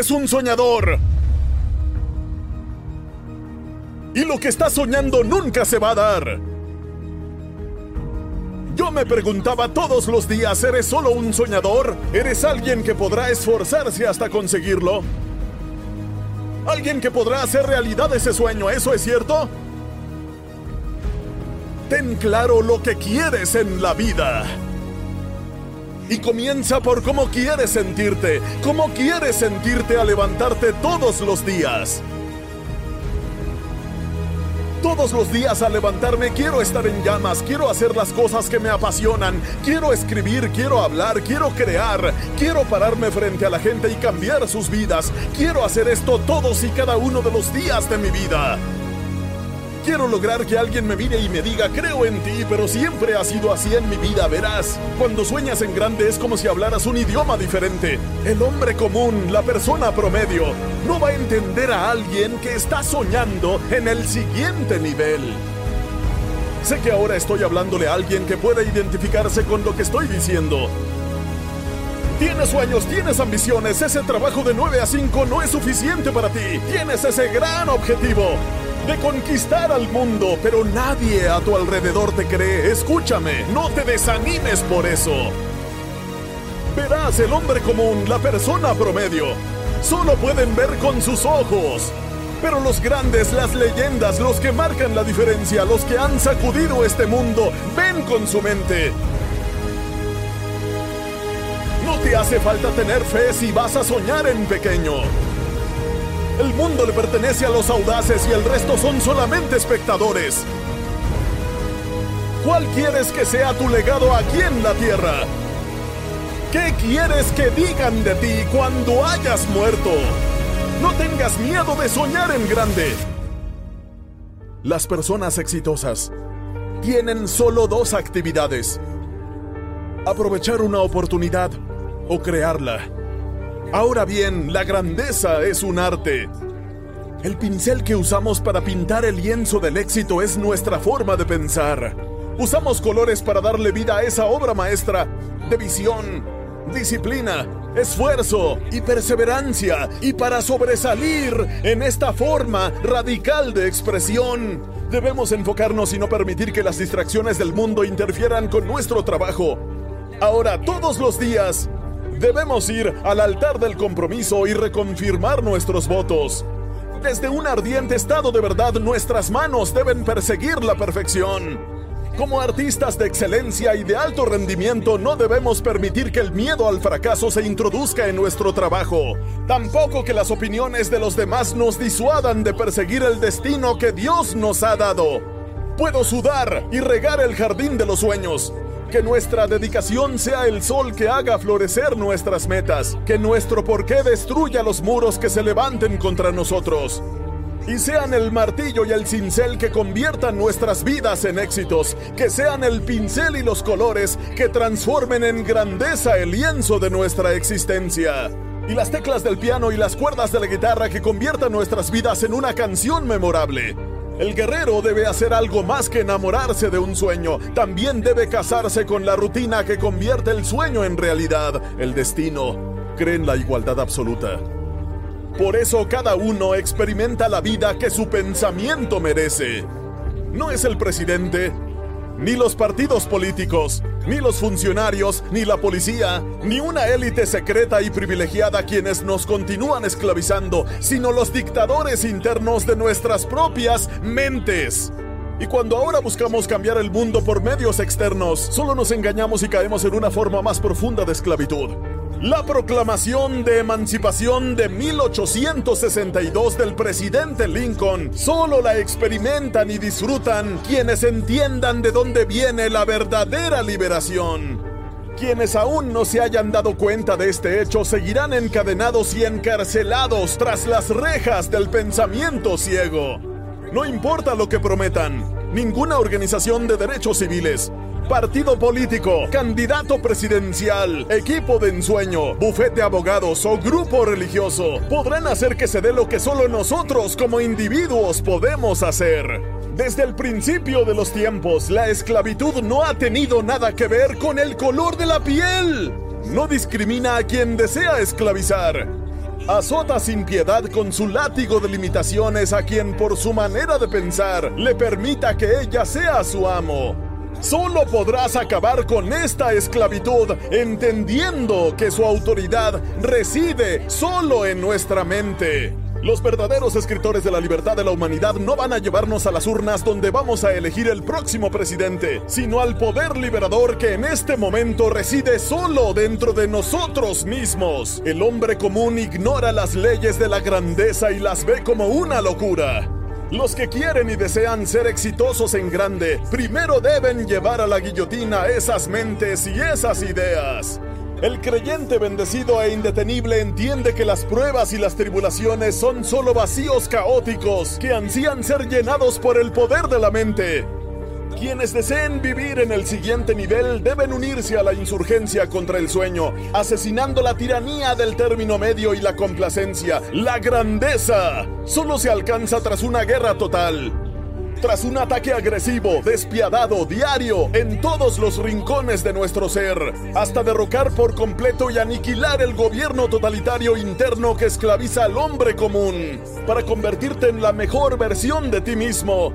Eres un soñador. Y lo que estás soñando nunca se va a dar. Yo me preguntaba todos los días, ¿eres solo un soñador? ¿Eres alguien que podrá esforzarse hasta conseguirlo? ¿Alguien que podrá hacer realidad ese sueño? ¿Eso es cierto? Ten claro lo que quieres en la vida. Y comienza por cómo quieres sentirte, cómo quieres sentirte al levantarte todos los días. Todos los días al levantarme quiero estar en llamas, quiero hacer las cosas que me apasionan, quiero escribir, quiero hablar, quiero crear, quiero pararme frente a la gente y cambiar sus vidas, quiero hacer esto todos y cada uno de los días de mi vida. Quiero lograr que alguien me mire y me diga, creo en ti, pero siempre ha sido así en mi vida, verás. Cuando sueñas en grande es como si hablaras un idioma diferente. El hombre común, la persona promedio, no va a entender a alguien que está soñando en el siguiente nivel. Sé que ahora estoy hablándole a alguien que pueda identificarse con lo que estoy diciendo. Tienes sueños, tienes ambiciones, ese trabajo de 9 a 5 no es suficiente para ti. Tienes ese gran objetivo de conquistar al mundo, pero nadie a tu alrededor te cree. Escúchame, no te desanimes por eso. Verás, el hombre común, la persona promedio, solo pueden ver con sus ojos. Pero los grandes, las leyendas, los que marcan la diferencia, los que han sacudido este mundo, ven con su mente. No te hace falta tener fe si vas a soñar en pequeño. El mundo le pertenece a los audaces y el resto son solamente espectadores. ¿Cuál quieres que sea tu legado aquí en la Tierra? ¿Qué quieres que digan de ti cuando hayas muerto? No tengas miedo de soñar en grande. Las personas exitosas tienen solo dos actividades. Aprovechar una oportunidad o crearla. Ahora bien, la grandeza es un arte. El pincel que usamos para pintar el lienzo del éxito es nuestra forma de pensar. Usamos colores para darle vida a esa obra maestra de visión, disciplina, esfuerzo y perseverancia y para sobresalir en esta forma radical de expresión. Debemos enfocarnos y no permitir que las distracciones del mundo interfieran con nuestro trabajo. Ahora, todos los días, debemos ir al altar del compromiso y reconfirmar nuestros votos. Desde un ardiente estado de verdad, nuestras manos deben perseguir la perfección. Como artistas de excelencia y de alto rendimiento, no debemos permitir que el miedo al fracaso se introduzca en nuestro trabajo. Tampoco que las opiniones de los demás nos disuadan de perseguir el destino que Dios nos ha dado. Puedo sudar y regar el jardín de los sueños, que nuestra dedicación sea el sol que haga florecer nuestras metas. Que nuestro porqué destruya los muros que se levanten contra nosotros. Y sean el martillo y el cincel que conviertan nuestras vidas en éxitos. Que sean el pincel y los colores que transformen en grandeza el lienzo de nuestra existencia. Y las teclas del piano y las cuerdas de la guitarra que conviertan nuestras vidas en una canción memorable. El guerrero debe hacer algo más que enamorarse de un sueño. También debe casarse con la rutina que convierte el sueño en realidad. El destino cree en la igualdad absoluta. Por eso cada uno experimenta la vida que su pensamiento merece. No es el presidente, ni los partidos políticos, ni los funcionarios, ni la policía, ni una élite secreta y privilegiada quienes nos continúan esclavizando, sino los dictadores internos de nuestras propias mentes. Y cuando ahora buscamos cambiar el mundo por medios externos, solo nos engañamos y caemos en una forma más profunda de esclavitud. La proclamación de emancipación de 1862 del presidente Lincoln solo la experimentan y disfrutan quienes entiendan de dónde viene la verdadera liberación. Quienes aún no se hayan dado cuenta de este hecho seguirán encadenados y encarcelados tras las rejas del pensamiento ciego. No importa lo que prometan, ninguna organización de derechos civiles, partido político, candidato presidencial, equipo de ensueño, bufete abogados o grupo religioso podrán hacer que se dé lo que solo nosotros como individuos podemos hacer. Desde el principio de los tiempos, la esclavitud no ha tenido nada que ver con el color de la piel. No discrimina a quien desea esclavizar. Azota sin piedad con su látigo de limitaciones a quien por su manera de pensar le permita que ella sea su amo. Solo podrás acabar con esta esclavitud entendiendo que su autoridad reside solo en nuestra mente. Los verdaderos escritores de la libertad de la humanidad no van a llevarnos a las urnas donde vamos a elegir el próximo presidente, sino al poder liberador que en este momento reside solo dentro de nosotros mismos. El hombre común ignora las leyes de la grandeza y las ve como una locura. Los que quieren y desean ser exitosos en grande, primero deben llevar a la guillotina esas mentes y esas ideas. El creyente bendecido e indetenible entiende que las pruebas y las tribulaciones son solo vacíos caóticos que ansían ser llenados por el poder de la mente. Quienes deseen vivir en el siguiente nivel deben unirse a la insurgencia contra el sueño, asesinando la tiranía del término medio y la complacencia. La grandeza solo se alcanza tras una guerra total. Tras un ataque agresivo, despiadado, diario, en todos los rincones de nuestro ser, hasta derrocar por completo y aniquilar el gobierno totalitario interno que esclaviza al hombre común, para convertirte en la mejor versión de ti mismo,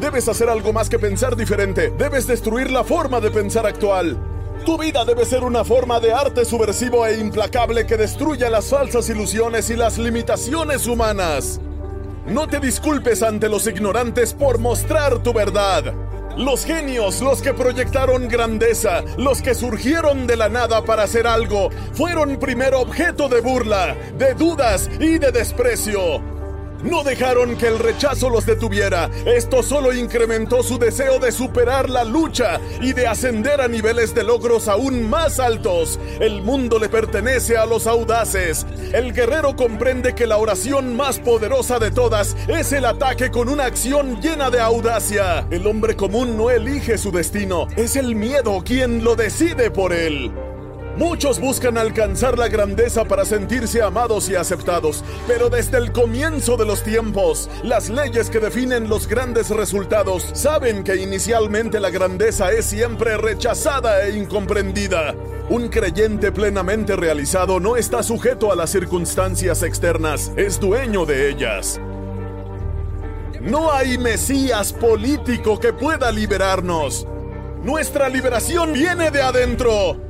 Debes hacer algo más que pensar diferente. Debes destruir la forma de pensar actual. Tu vida debe ser una forma de arte subversivo e implacable que destruya las falsas ilusiones y las limitaciones humanas. No te disculpes ante los ignorantes por mostrar tu verdad. Los genios, los que proyectaron grandeza, los que surgieron de la nada para hacer algo, fueron primero objeto de burla, de dudas y de desprecio. No dejaron que el rechazo los detuviera. Esto solo incrementó su deseo de superar la lucha y de ascender a niveles de logros aún más altos. El mundo le pertenece a los audaces. El guerrero comprende que la oración más poderosa de todas es el ataque con una acción llena de audacia. El hombre común no elige su destino, es el miedo quien lo decide por él. Muchos buscan alcanzar la grandeza para sentirse amados y aceptados, pero desde el comienzo de los tiempos, las leyes que definen los grandes resultados saben que inicialmente la grandeza es siempre rechazada e incomprendida. Un creyente plenamente realizado no está sujeto a las circunstancias externas, es dueño de ellas. No hay Mesías político que pueda liberarnos. Nuestra liberación viene de adentro.